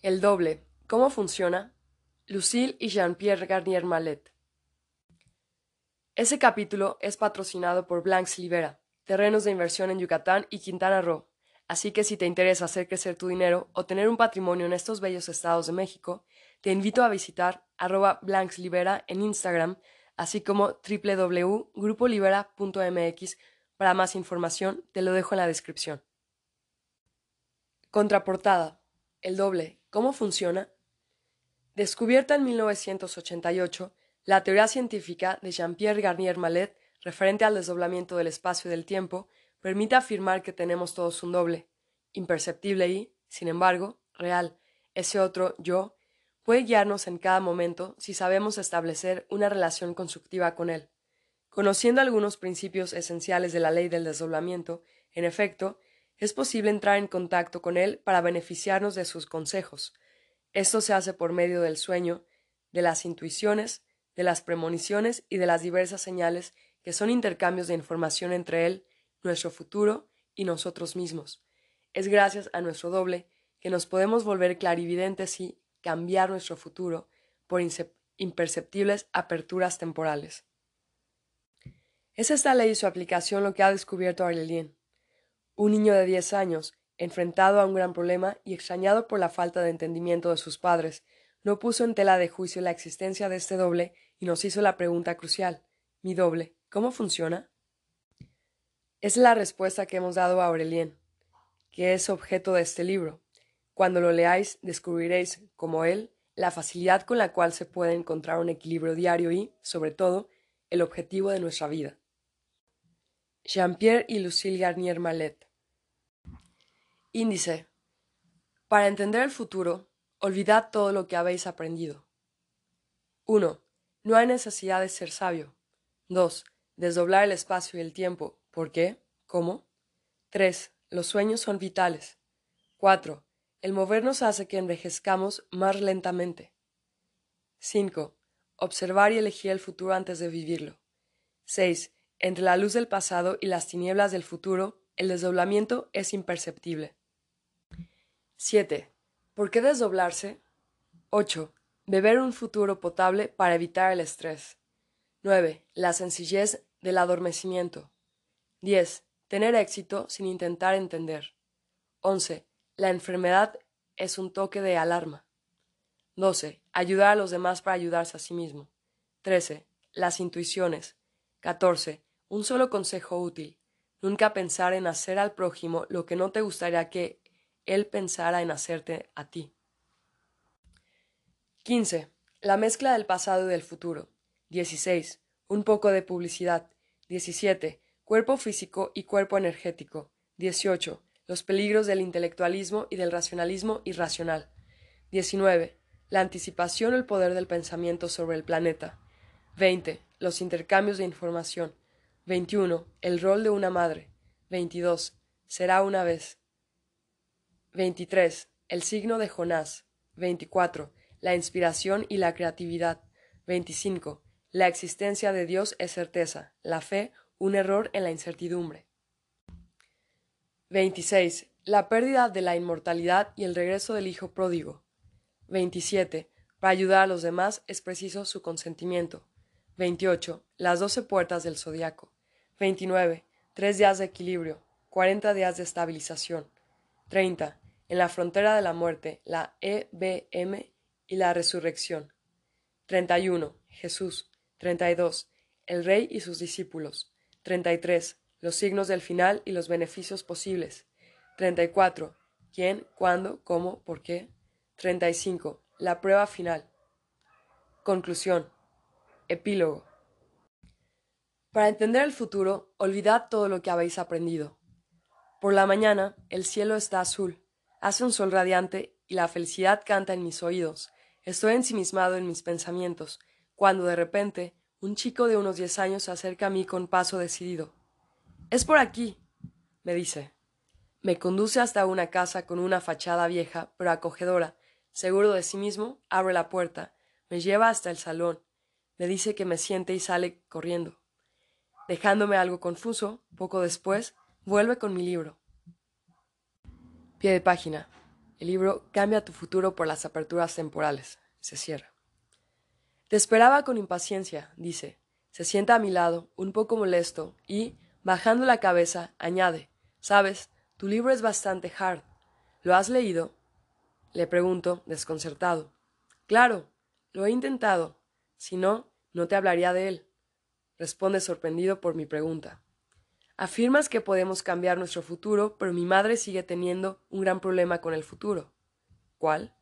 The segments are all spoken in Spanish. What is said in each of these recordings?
El doble. ¿Cómo funciona? Lucille y Jean-Pierre Garnier Mallet. Ese capítulo es patrocinado por Blanks Libera, terrenos de inversión en Yucatán y Quintana Roo. Así que si te interesa hacer crecer tu dinero o tener un patrimonio en estos bellos estados de México, te invito a visitar arroba Libera en Instagram, así como www.grupolibera.mx para más información, te lo dejo en la descripción. Contraportada. El doble. ¿Cómo funciona? Descubierta en 1988, la teoría científica de Jean-Pierre Garnier Mallet referente al desdoblamiento del espacio y del tiempo permite afirmar que tenemos todos un doble, imperceptible y, sin embargo, real. Ese otro yo puede guiarnos en cada momento si sabemos establecer una relación constructiva con él. Conociendo algunos principios esenciales de la ley del desdoblamiento, en efecto, es posible entrar en contacto con él para beneficiarnos de sus consejos. Esto se hace por medio del sueño, de las intuiciones, de las premoniciones y de las diversas señales que son intercambios de información entre él, nuestro futuro y nosotros mismos. Es gracias a nuestro doble que nos podemos volver clarividentes y cambiar nuestro futuro por imperceptibles aperturas temporales. Es esta ley y su aplicación lo que ha descubierto Aurelien. Un niño de diez años, enfrentado a un gran problema y extrañado por la falta de entendimiento de sus padres, no puso en tela de juicio la existencia de este doble y nos hizo la pregunta crucial ¿Mi doble? ¿Cómo funciona? Es la respuesta que hemos dado a Aurelien, que es objeto de este libro. Cuando lo leáis, descubriréis, como él, la facilidad con la cual se puede encontrar un equilibrio diario y, sobre todo, el objetivo de nuestra vida. Jean-Pierre y Lucille Garnier Mallet. Índice. Para entender el futuro, olvidad todo lo que habéis aprendido. 1. No hay necesidad de ser sabio. 2. Desdoblar el espacio y el tiempo. ¿Por qué? ¿Cómo? 3. Los sueños son vitales. 4. El movernos hace que envejezcamos más lentamente. 5. Observar y elegir el futuro antes de vivirlo. 6. Entre la luz del pasado y las tinieblas del futuro, el desdoblamiento es imperceptible. 7. ¿Por qué desdoblarse? 8. Beber un futuro potable para evitar el estrés. 9. La sencillez del adormecimiento. 10. Tener éxito sin intentar entender. 11. La enfermedad es un toque de alarma. 12. Ayudar a los demás para ayudarse a sí mismo. 13. Las intuiciones. 14. Un solo consejo útil. Nunca pensar en hacer al prójimo lo que no te gustaría que él pensara en hacerte a ti. 15. La mezcla del pasado y del futuro. 16. Un poco de publicidad. 17. Cuerpo físico y cuerpo energético. 18. Los peligros del intelectualismo y del racionalismo irracional. 19. La anticipación o el poder del pensamiento sobre el planeta. 20. Los intercambios de información. 21. El rol de una madre. 22. Será una vez. 23. El signo de Jonás. 24. La inspiración y la creatividad. 25. La existencia de Dios es certeza, la fe un error en la incertidumbre. 26. La pérdida de la inmortalidad y el regreso del Hijo pródigo. 27. Para ayudar a los demás es preciso su consentimiento. 28. Las doce puertas del zodiaco. 29. Tres días de equilibrio, 40 días de estabilización. 30. En la frontera de la muerte, la EBM y la resurrección. 31. Jesús. 32. El Rey y sus discípulos. 33. Los signos del final y los beneficios posibles. 34. ¿Quién? ¿Cuándo? ¿Cómo? ¿Por qué? 35. La prueba final. Conclusión. Epílogo. Para entender el futuro, olvidad todo lo que habéis aprendido. Por la mañana, el cielo está azul, hace un sol radiante y la felicidad canta en mis oídos. Estoy ensimismado en mis pensamientos, cuando de repente un chico de unos diez años se acerca a mí con paso decidido. Es por aquí, me dice. Me conduce hasta una casa con una fachada vieja pero acogedora. Seguro de sí mismo, abre la puerta, me lleva hasta el salón, me dice que me siente y sale corriendo. Dejándome algo confuso, poco después, vuelve con mi libro. Pie de página. El libro Cambia tu futuro por las aperturas temporales. Se cierra. Te esperaba con impaciencia, dice. Se sienta a mi lado, un poco molesto, y, bajando la cabeza, añade, Sabes, tu libro es bastante hard. ¿Lo has leído? Le pregunto, desconcertado. Claro, lo he intentado. Si no, no te hablaría de él. Responde sorprendido por mi pregunta. Afirmas que podemos cambiar nuestro futuro, pero mi madre sigue teniendo un gran problema con el futuro. ¿Cuál?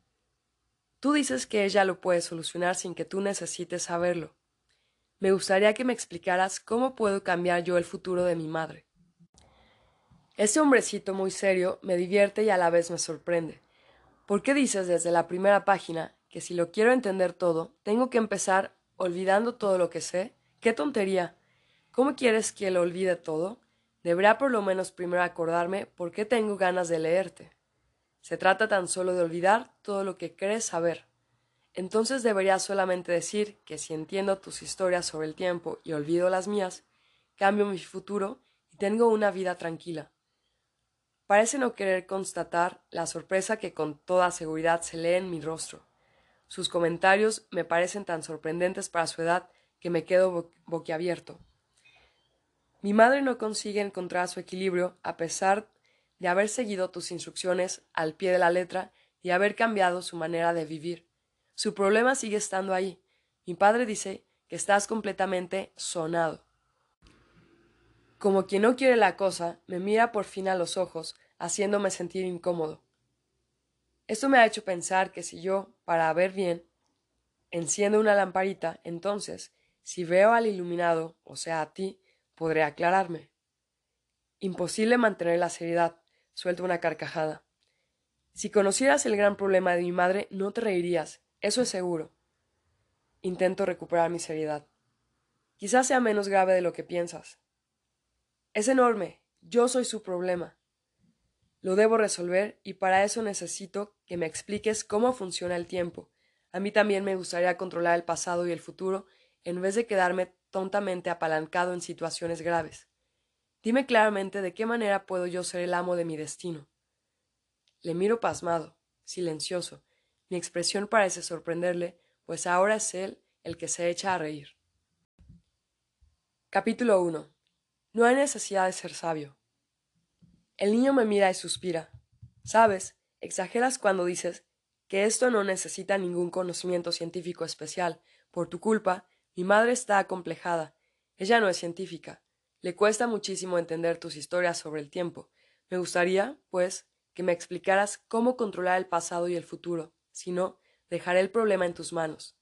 Tú dices que ella lo puede solucionar sin que tú necesites saberlo. Me gustaría que me explicaras cómo puedo cambiar yo el futuro de mi madre. Ese hombrecito muy serio me divierte y a la vez me sorprende. ¿Por qué dices desde la primera página que si lo quiero entender todo, tengo que empezar olvidando todo lo que sé? ¡Qué tontería! ¿Cómo quieres que lo olvide todo? Deberá por lo menos primero acordarme por qué tengo ganas de leerte. Se trata tan solo de olvidar todo lo que crees saber. Entonces debería solamente decir que si entiendo tus historias sobre el tiempo y olvido las mías, cambio mi futuro y tengo una vida tranquila. Parece no querer constatar la sorpresa que con toda seguridad se lee en mi rostro. Sus comentarios me parecen tan sorprendentes para su edad que me quedo boquiabierto. Mi madre no consigue encontrar su equilibrio a pesar de haber seguido tus instrucciones al pie de la letra y haber cambiado su manera de vivir. Su problema sigue estando ahí. Mi padre dice que estás completamente sonado. Como quien no quiere la cosa, me mira por fin a los ojos, haciéndome sentir incómodo. Esto me ha hecho pensar que si yo, para ver bien, enciendo una lamparita, entonces, si veo al iluminado, o sea, a ti, podré aclararme. Imposible mantener la seriedad. Suelto una carcajada. Si conocieras el gran problema de mi madre, no te reirías, eso es seguro. Intento recuperar mi seriedad. Quizás sea menos grave de lo que piensas. Es enorme. Yo soy su problema. Lo debo resolver y para eso necesito que me expliques cómo funciona el tiempo. A mí también me gustaría controlar el pasado y el futuro en vez de quedarme tontamente apalancado en situaciones graves. Dime claramente de qué manera puedo yo ser el amo de mi destino. Le miro pasmado, silencioso. Mi expresión parece sorprenderle, pues ahora es él el que se echa a reír. Capítulo 1. No hay necesidad de ser sabio. El niño me mira y suspira. Sabes, exageras cuando dices que esto no necesita ningún conocimiento científico especial. Por tu culpa, mi madre está acomplejada. Ella no es científica. Le cuesta muchísimo entender tus historias sobre el tiempo. Me gustaría, pues, que me explicaras cómo controlar el pasado y el futuro. Si no, dejaré el problema en tus manos.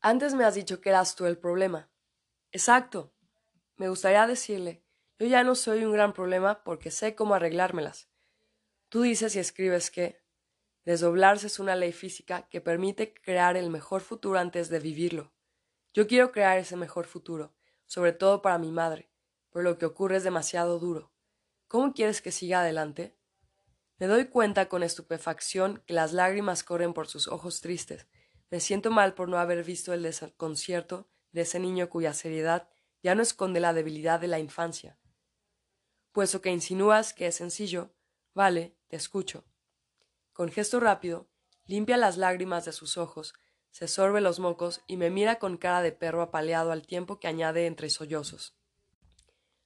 Antes me has dicho que eras tú el problema. Exacto. Me gustaría decirle, yo ya no soy un gran problema porque sé cómo arreglármelas. Tú dices y escribes que, Desdoblarse es una ley física que permite crear el mejor futuro antes de vivirlo. Yo quiero crear ese mejor futuro, sobre todo para mi madre, pero lo que ocurre es demasiado duro. ¿Cómo quieres que siga adelante? Me doy cuenta con estupefacción que las lágrimas corren por sus ojos tristes. Me siento mal por no haber visto el desconcierto de ese niño cuya seriedad ya no esconde la debilidad de la infancia. Puesto que insinúas que es sencillo, vale, te escucho. Con gesto rápido, limpia las lágrimas de sus ojos, se sorbe los mocos y me mira con cara de perro apaleado al tiempo que añade entre sollozos.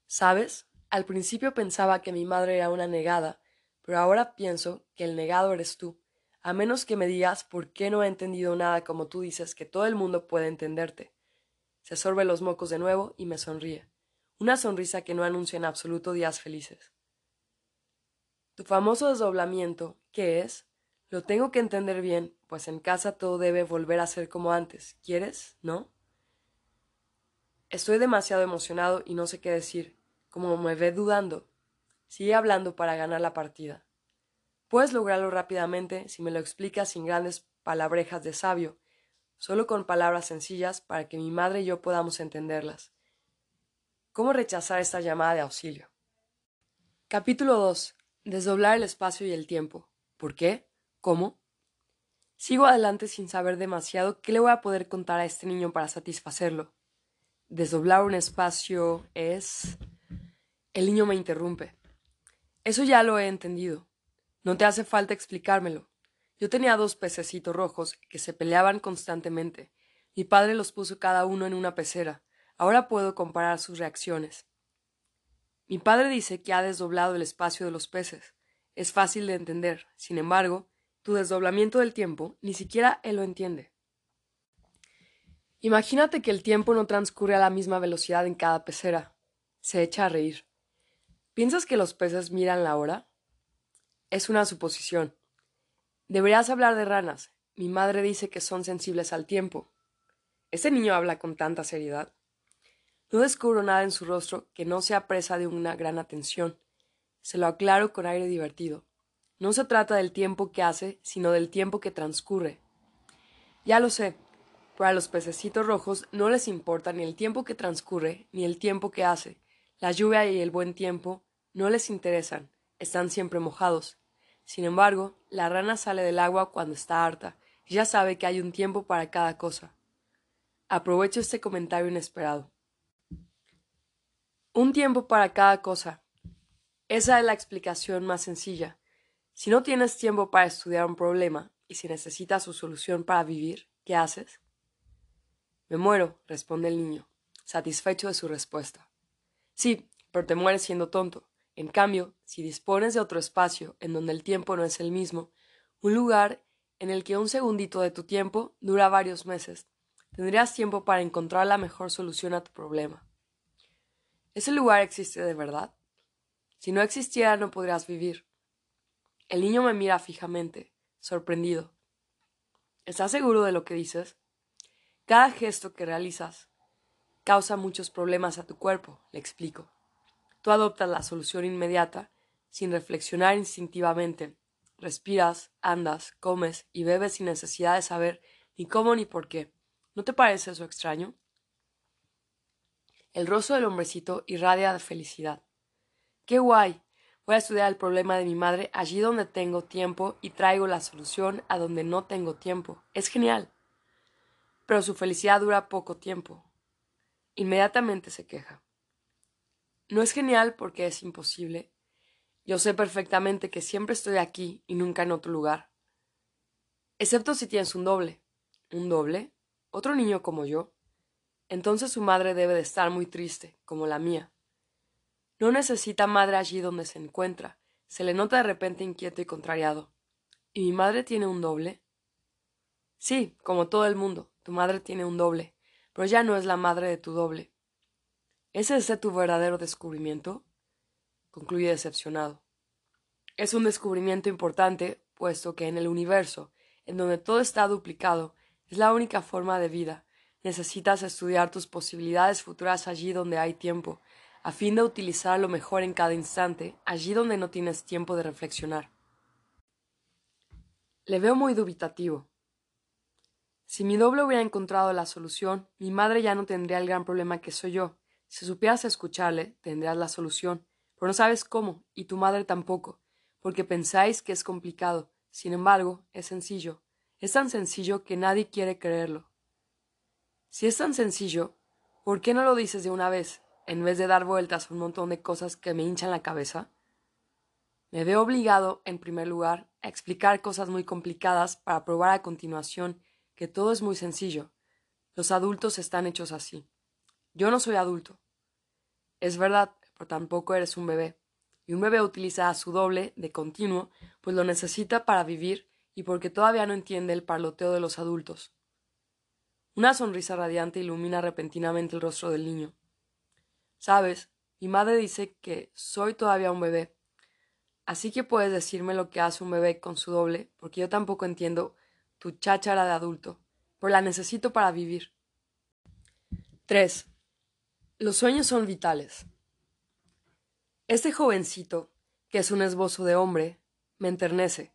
¿Sabes? Al principio pensaba que mi madre era una negada, pero ahora pienso que el negado eres tú, a menos que me digas por qué no he entendido nada como tú dices que todo el mundo puede entenderte. Se sorbe los mocos de nuevo y me sonríe, una sonrisa que no anuncia en absoluto días felices. Tu famoso desdoblamiento, ¿qué es? Lo tengo que entender bien, pues en casa todo debe volver a ser como antes. ¿Quieres? ¿No? Estoy demasiado emocionado y no sé qué decir. Como me ve dudando, sigue hablando para ganar la partida. Puedes lograrlo rápidamente si me lo explicas sin grandes palabrejas de sabio, solo con palabras sencillas para que mi madre y yo podamos entenderlas. ¿Cómo rechazar esta llamada de auxilio? Capítulo 2. Desdoblar el espacio y el tiempo. ¿Por qué? ¿Cómo? Sigo adelante sin saber demasiado qué le voy a poder contar a este niño para satisfacerlo. Desdoblar un espacio es... El niño me interrumpe. Eso ya lo he entendido. No te hace falta explicármelo. Yo tenía dos pececitos rojos que se peleaban constantemente. Mi padre los puso cada uno en una pecera. Ahora puedo comparar sus reacciones. Mi padre dice que ha desdoblado el espacio de los peces. Es fácil de entender. Sin embargo, tu desdoblamiento del tiempo ni siquiera él lo entiende. Imagínate que el tiempo no transcurre a la misma velocidad en cada pecera. Se echa a reír. ¿Piensas que los peces miran la hora? Es una suposición. Deberías hablar de ranas. Mi madre dice que son sensibles al tiempo. ¿Ese niño habla con tanta seriedad? No descubro nada en su rostro que no sea presa de una gran atención. Se lo aclaro con aire divertido. No se trata del tiempo que hace, sino del tiempo que transcurre. Ya lo sé. Para los pececitos rojos no les importa ni el tiempo que transcurre, ni el tiempo que hace. La lluvia y el buen tiempo no les interesan, están siempre mojados. Sin embargo, la rana sale del agua cuando está harta, y ya sabe que hay un tiempo para cada cosa. Aprovecho este comentario inesperado. Un tiempo para cada cosa. Esa es la explicación más sencilla. Si no tienes tiempo para estudiar un problema y si necesitas su solución para vivir, ¿qué haces? Me muero, responde el niño, satisfecho de su respuesta. Sí, pero te mueres siendo tonto. En cambio, si dispones de otro espacio en donde el tiempo no es el mismo, un lugar en el que un segundito de tu tiempo dura varios meses, tendrías tiempo para encontrar la mejor solución a tu problema. ¿Ese lugar existe de verdad? Si no existiera no podrías vivir. El niño me mira fijamente, sorprendido. ¿Estás seguro de lo que dices? Cada gesto que realizas causa muchos problemas a tu cuerpo, le explico. Tú adoptas la solución inmediata, sin reflexionar instintivamente. Respiras, andas, comes y bebes sin necesidad de saber ni cómo ni por qué. ¿No te parece eso extraño? El rostro del hombrecito irradia felicidad. ¡Qué guay! Voy a estudiar el problema de mi madre allí donde tengo tiempo y traigo la solución a donde no tengo tiempo. Es genial. Pero su felicidad dura poco tiempo. Inmediatamente se queja. No es genial porque es imposible. Yo sé perfectamente que siempre estoy aquí y nunca en otro lugar. Excepto si tienes un doble. ¿Un doble? ¿Otro niño como yo? Entonces su madre debe de estar muy triste, como la mía. No necesita madre allí donde se encuentra. Se le nota de repente inquieto y contrariado. ¿Y mi madre tiene un doble? Sí, como todo el mundo, tu madre tiene un doble, pero ya no es la madre de tu doble. ¿Es ese tu verdadero descubrimiento? concluye decepcionado. Es un descubrimiento importante, puesto que en el universo, en donde todo está duplicado, es la única forma de vida. Necesitas estudiar tus posibilidades futuras allí donde hay tiempo, a fin de utilizar lo mejor en cada instante, allí donde no tienes tiempo de reflexionar. Le veo muy dubitativo. Si mi doble hubiera encontrado la solución, mi madre ya no tendría el gran problema que soy yo. Si supieras escucharle, tendrás la solución, pero no sabes cómo, y tu madre tampoco, porque pensáis que es complicado. Sin embargo, es sencillo. Es tan sencillo que nadie quiere creerlo. Si es tan sencillo, ¿por qué no lo dices de una vez, en vez de dar vueltas a un montón de cosas que me hinchan la cabeza? Me veo obligado, en primer lugar, a explicar cosas muy complicadas para probar a continuación que todo es muy sencillo. Los adultos están hechos así. Yo no soy adulto. Es verdad, pero tampoco eres un bebé. Y un bebé utiliza a su doble de continuo, pues lo necesita para vivir y porque todavía no entiende el parloteo de los adultos. Una sonrisa radiante ilumina repentinamente el rostro del niño. Sabes, mi madre dice que soy todavía un bebé. Así que puedes decirme lo que hace un bebé con su doble, porque yo tampoco entiendo tu cháchara de adulto, pero la necesito para vivir. 3. Los sueños son vitales. Este jovencito, que es un esbozo de hombre, me enternece.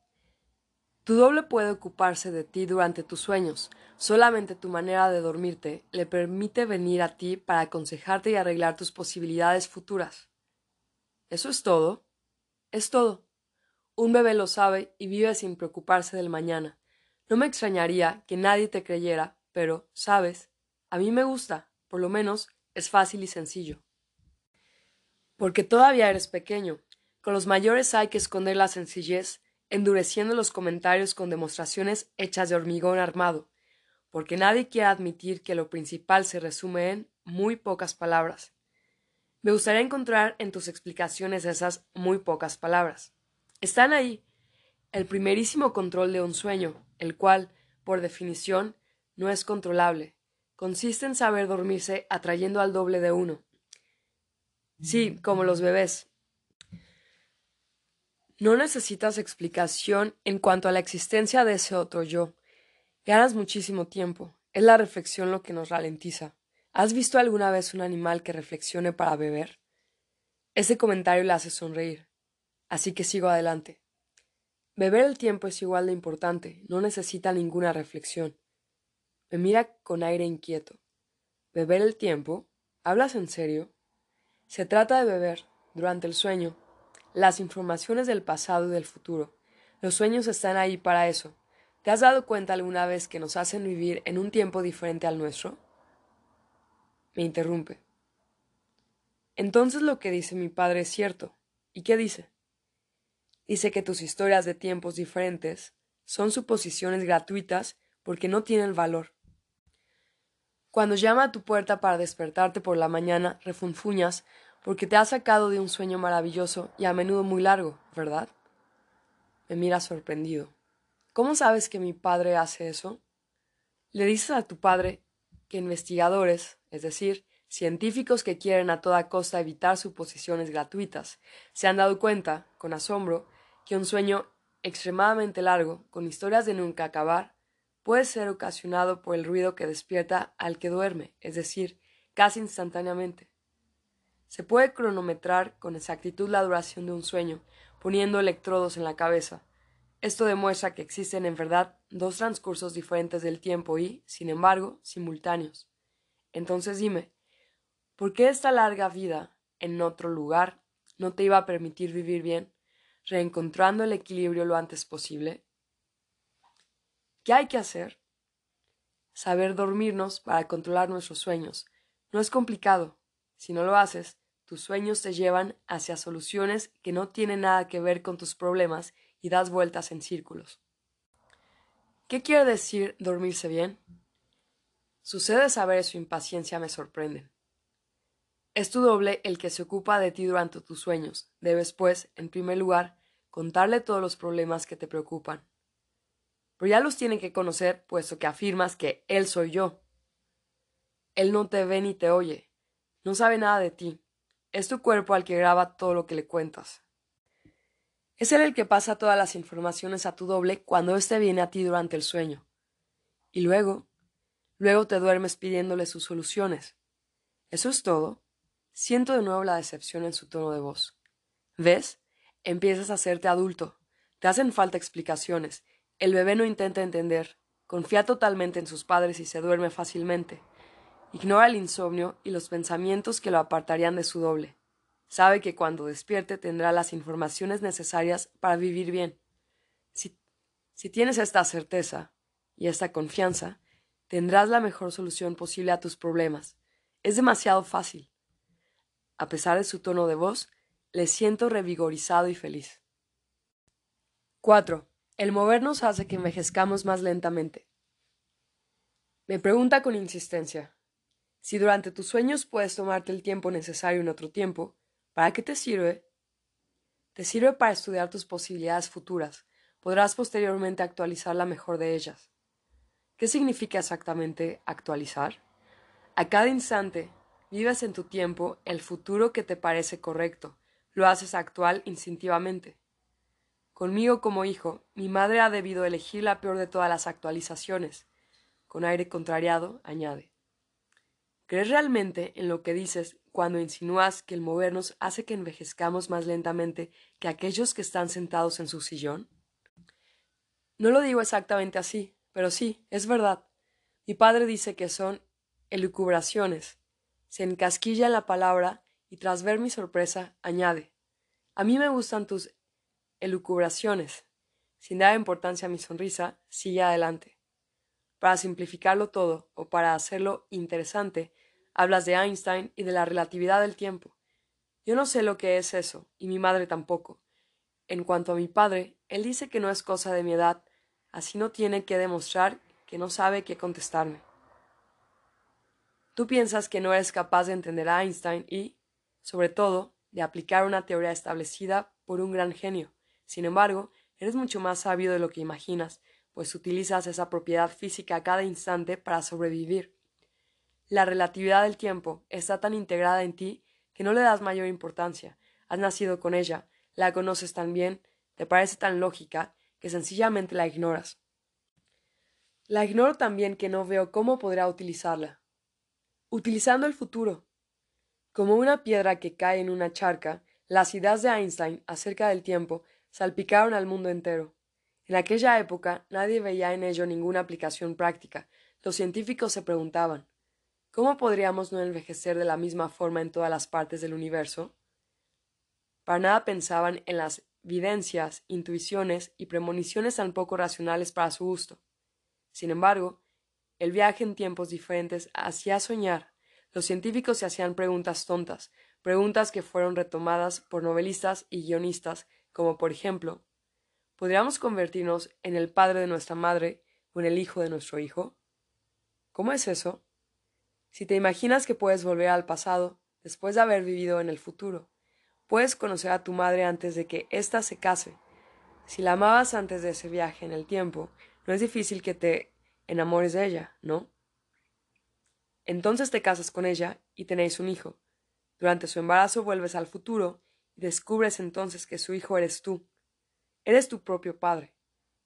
Tu doble puede ocuparse de ti durante tus sueños, solamente tu manera de dormirte le permite venir a ti para aconsejarte y arreglar tus posibilidades futuras. ¿Eso es todo? Es todo. Un bebé lo sabe y vive sin preocuparse del mañana. No me extrañaría que nadie te creyera, pero, sabes, a mí me gusta, por lo menos, es fácil y sencillo. Porque todavía eres pequeño. Con los mayores hay que esconder la sencillez endureciendo los comentarios con demostraciones hechas de hormigón armado, porque nadie quiere admitir que lo principal se resume en muy pocas palabras. Me gustaría encontrar en tus explicaciones esas muy pocas palabras. Están ahí. El primerísimo control de un sueño, el cual, por definición, no es controlable. Consiste en saber dormirse atrayendo al doble de uno. Sí, como los bebés. No necesitas explicación en cuanto a la existencia de ese otro yo. Ganas muchísimo tiempo. Es la reflexión lo que nos ralentiza. ¿Has visto alguna vez un animal que reflexione para beber? Ese comentario le hace sonreír. Así que sigo adelante. Beber el tiempo es igual de importante, no necesita ninguna reflexión. Me mira con aire inquieto. ¿Beber el tiempo? ¿Hablas en serio? Se trata de beber, durante el sueño, las informaciones del pasado y del futuro. Los sueños están ahí para eso. ¿Te has dado cuenta alguna vez que nos hacen vivir en un tiempo diferente al nuestro? Me interrumpe. Entonces lo que dice mi padre es cierto. ¿Y qué dice? Dice que tus historias de tiempos diferentes son suposiciones gratuitas porque no tienen valor. Cuando llama a tu puerta para despertarte por la mañana, refunfuñas porque te ha sacado de un sueño maravilloso y a menudo muy largo, ¿verdad? Me mira sorprendido. ¿Cómo sabes que mi padre hace eso? Le dices a tu padre que investigadores, es decir, científicos que quieren a toda costa evitar suposiciones gratuitas, se han dado cuenta, con asombro, que un sueño extremadamente largo, con historias de nunca acabar, puede ser ocasionado por el ruido que despierta al que duerme, es decir, casi instantáneamente. Se puede cronometrar con exactitud la duración de un sueño, poniendo electrodos en la cabeza, esto demuestra que existen en verdad dos transcursos diferentes del tiempo y, sin embargo, simultáneos. Entonces dime, ¿por qué esta larga vida en otro lugar no te iba a permitir vivir bien, reencontrando el equilibrio lo antes posible? ¿Qué hay que hacer? Saber dormirnos para controlar nuestros sueños. No es complicado. Si no lo haces, tus sueños te llevan hacia soluciones que no tienen nada que ver con tus problemas y das vueltas en círculos. ¿Qué quiere decir dormirse bien? Sucede saber su impaciencia me sorprende. Es tu doble el que se ocupa de ti durante tus sueños. Debes, pues, en primer lugar, contarle todos los problemas que te preocupan. Pero ya los tiene que conocer, puesto que afirmas que él soy yo. Él no te ve ni te oye, no sabe nada de ti. Es tu cuerpo al que graba todo lo que le cuentas. Es él el que pasa todas las informaciones a tu doble cuando éste viene a ti durante el sueño. Y luego, luego te duermes pidiéndole sus soluciones. ¿Eso es todo? Siento de nuevo la decepción en su tono de voz. ¿Ves? Empiezas a hacerte adulto. Te hacen falta explicaciones. El bebé no intenta entender. Confía totalmente en sus padres y se duerme fácilmente. Ignora el insomnio y los pensamientos que lo apartarían de su doble. Sabe que cuando despierte tendrá las informaciones necesarias para vivir bien. Si, si tienes esta certeza y esta confianza, tendrás la mejor solución posible a tus problemas. Es demasiado fácil. A pesar de su tono de voz, le siento revigorizado y feliz. 4. El movernos hace que envejezcamos más lentamente. Me pregunta con insistencia. Si durante tus sueños puedes tomarte el tiempo necesario en otro tiempo, ¿Para qué te sirve? Te sirve para estudiar tus posibilidades futuras. Podrás posteriormente actualizar la mejor de ellas. ¿Qué significa exactamente actualizar? A cada instante vives en tu tiempo el futuro que te parece correcto, lo haces actual instintivamente. Conmigo como hijo, mi madre ha debido elegir la peor de todas las actualizaciones. Con aire contrariado, añade. ¿Crees realmente en lo que dices cuando insinúas que el movernos hace que envejezcamos más lentamente que aquellos que están sentados en su sillón? No lo digo exactamente así, pero sí, es verdad. Mi padre dice que son elucubraciones. Se encasquilla en la palabra y tras ver mi sorpresa añade A mí me gustan tus elucubraciones. Sin dar importancia a mi sonrisa, sigue adelante. Para simplificarlo todo, o para hacerlo interesante, Hablas de Einstein y de la relatividad del tiempo. Yo no sé lo que es eso, y mi madre tampoco. En cuanto a mi padre, él dice que no es cosa de mi edad, así no tiene que demostrar que no sabe qué contestarme. Tú piensas que no eres capaz de entender a Einstein y, sobre todo, de aplicar una teoría establecida por un gran genio. Sin embargo, eres mucho más sabio de lo que imaginas, pues utilizas esa propiedad física a cada instante para sobrevivir. La relatividad del tiempo está tan integrada en ti que no le das mayor importancia. Has nacido con ella, la conoces tan bien, te parece tan lógica, que sencillamente la ignoras. La ignoro también que no veo cómo podrá utilizarla. Utilizando el futuro. Como una piedra que cae en una charca, las ideas de Einstein acerca del tiempo salpicaron al mundo entero. En aquella época nadie veía en ello ninguna aplicación práctica. Los científicos se preguntaban ¿Cómo podríamos no envejecer de la misma forma en todas las partes del universo? Para nada pensaban en las videncias, intuiciones y premoniciones tan poco racionales para su gusto. Sin embargo, el viaje en tiempos diferentes hacía soñar. Los científicos se hacían preguntas tontas, preguntas que fueron retomadas por novelistas y guionistas, como por ejemplo ¿Podríamos convertirnos en el padre de nuestra madre o en el hijo de nuestro hijo? ¿Cómo es eso? Si te imaginas que puedes volver al pasado después de haber vivido en el futuro, puedes conocer a tu madre antes de que ésta se case. Si la amabas antes de ese viaje en el tiempo, no es difícil que te enamores de ella, ¿no? Entonces te casas con ella y tenéis un hijo. Durante su embarazo vuelves al futuro y descubres entonces que su hijo eres tú. Eres tu propio padre.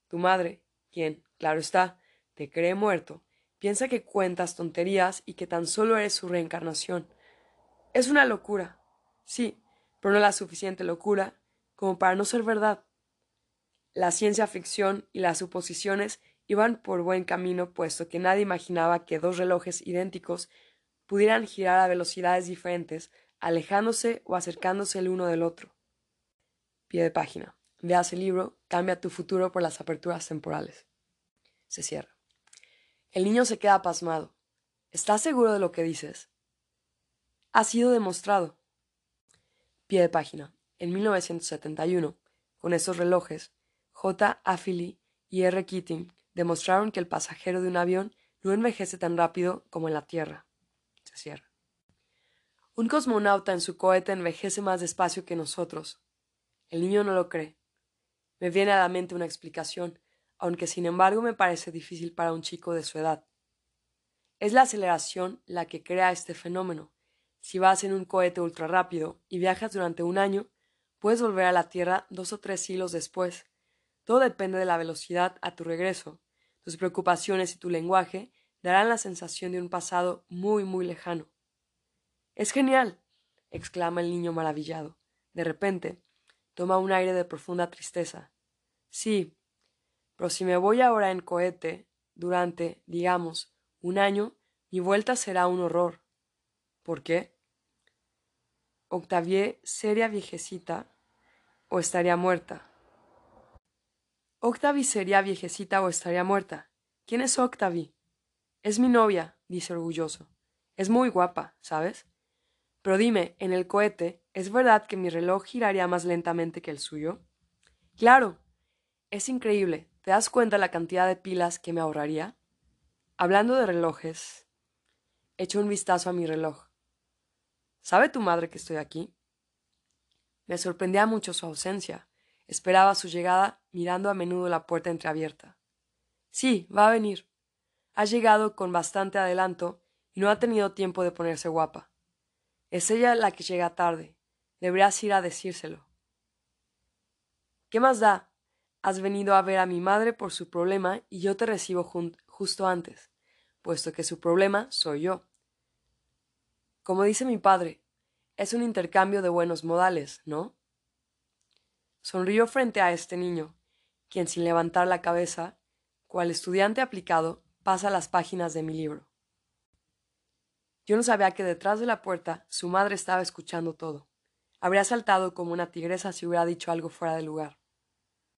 Tu madre, quien, claro está, te cree muerto, Piensa que cuentas tonterías y que tan solo eres su reencarnación. Es una locura, sí, pero no la suficiente locura como para no ser verdad. La ciencia ficción y las suposiciones iban por buen camino, puesto que nadie imaginaba que dos relojes idénticos pudieran girar a velocidades diferentes, alejándose o acercándose el uno del otro. Pie de página. Veas el libro Cambia tu futuro por las aperturas temporales. Se cierra. El niño se queda pasmado. ¿Estás seguro de lo que dices? Ha sido demostrado. Pie de página. En 1971, con estos relojes, J. Affily y R. Keating demostraron que el pasajero de un avión no envejece tan rápido como en la Tierra. Se cierra. Un cosmonauta en su cohete envejece más despacio que nosotros. El niño no lo cree. Me viene a la mente una explicación, aunque sin embargo me parece difícil para un chico de su edad. Es la aceleración la que crea este fenómeno. Si vas en un cohete ultra rápido y viajas durante un año, puedes volver a la Tierra dos o tres siglos después. Todo depende de la velocidad a tu regreso. Tus preocupaciones y tu lenguaje darán la sensación de un pasado muy, muy lejano. Es genial. exclama el niño maravillado. De repente, toma un aire de profunda tristeza. Sí, pero si me voy ahora en cohete durante, digamos, un año, mi vuelta será un horror. ¿Por qué? Octavie sería viejecita o estaría muerta. Octavie sería viejecita o estaría muerta. ¿Quién es Octavie? Es mi novia, dice orgulloso. Es muy guapa, ¿sabes? Pero dime, en el cohete, ¿es verdad que mi reloj giraría más lentamente que el suyo? Claro. Es increíble. ¿Te das cuenta la cantidad de pilas que me ahorraría? Hablando de relojes, echo un vistazo a mi reloj. ¿Sabe tu madre que estoy aquí? Me sorprendía mucho su ausencia. Esperaba su llegada mirando a menudo la puerta entreabierta. Sí, va a venir. Ha llegado con bastante adelanto y no ha tenido tiempo de ponerse guapa. Es ella la que llega tarde. Deberías ir a decírselo. ¿Qué más da? Has venido a ver a mi madre por su problema y yo te recibo justo antes, puesto que su problema soy yo. Como dice mi padre, es un intercambio de buenos modales, ¿no? Sonrió frente a este niño, quien sin levantar la cabeza, cual estudiante aplicado, pasa las páginas de mi libro. Yo no sabía que detrás de la puerta su madre estaba escuchando todo. Habría saltado como una tigresa si hubiera dicho algo fuera de lugar.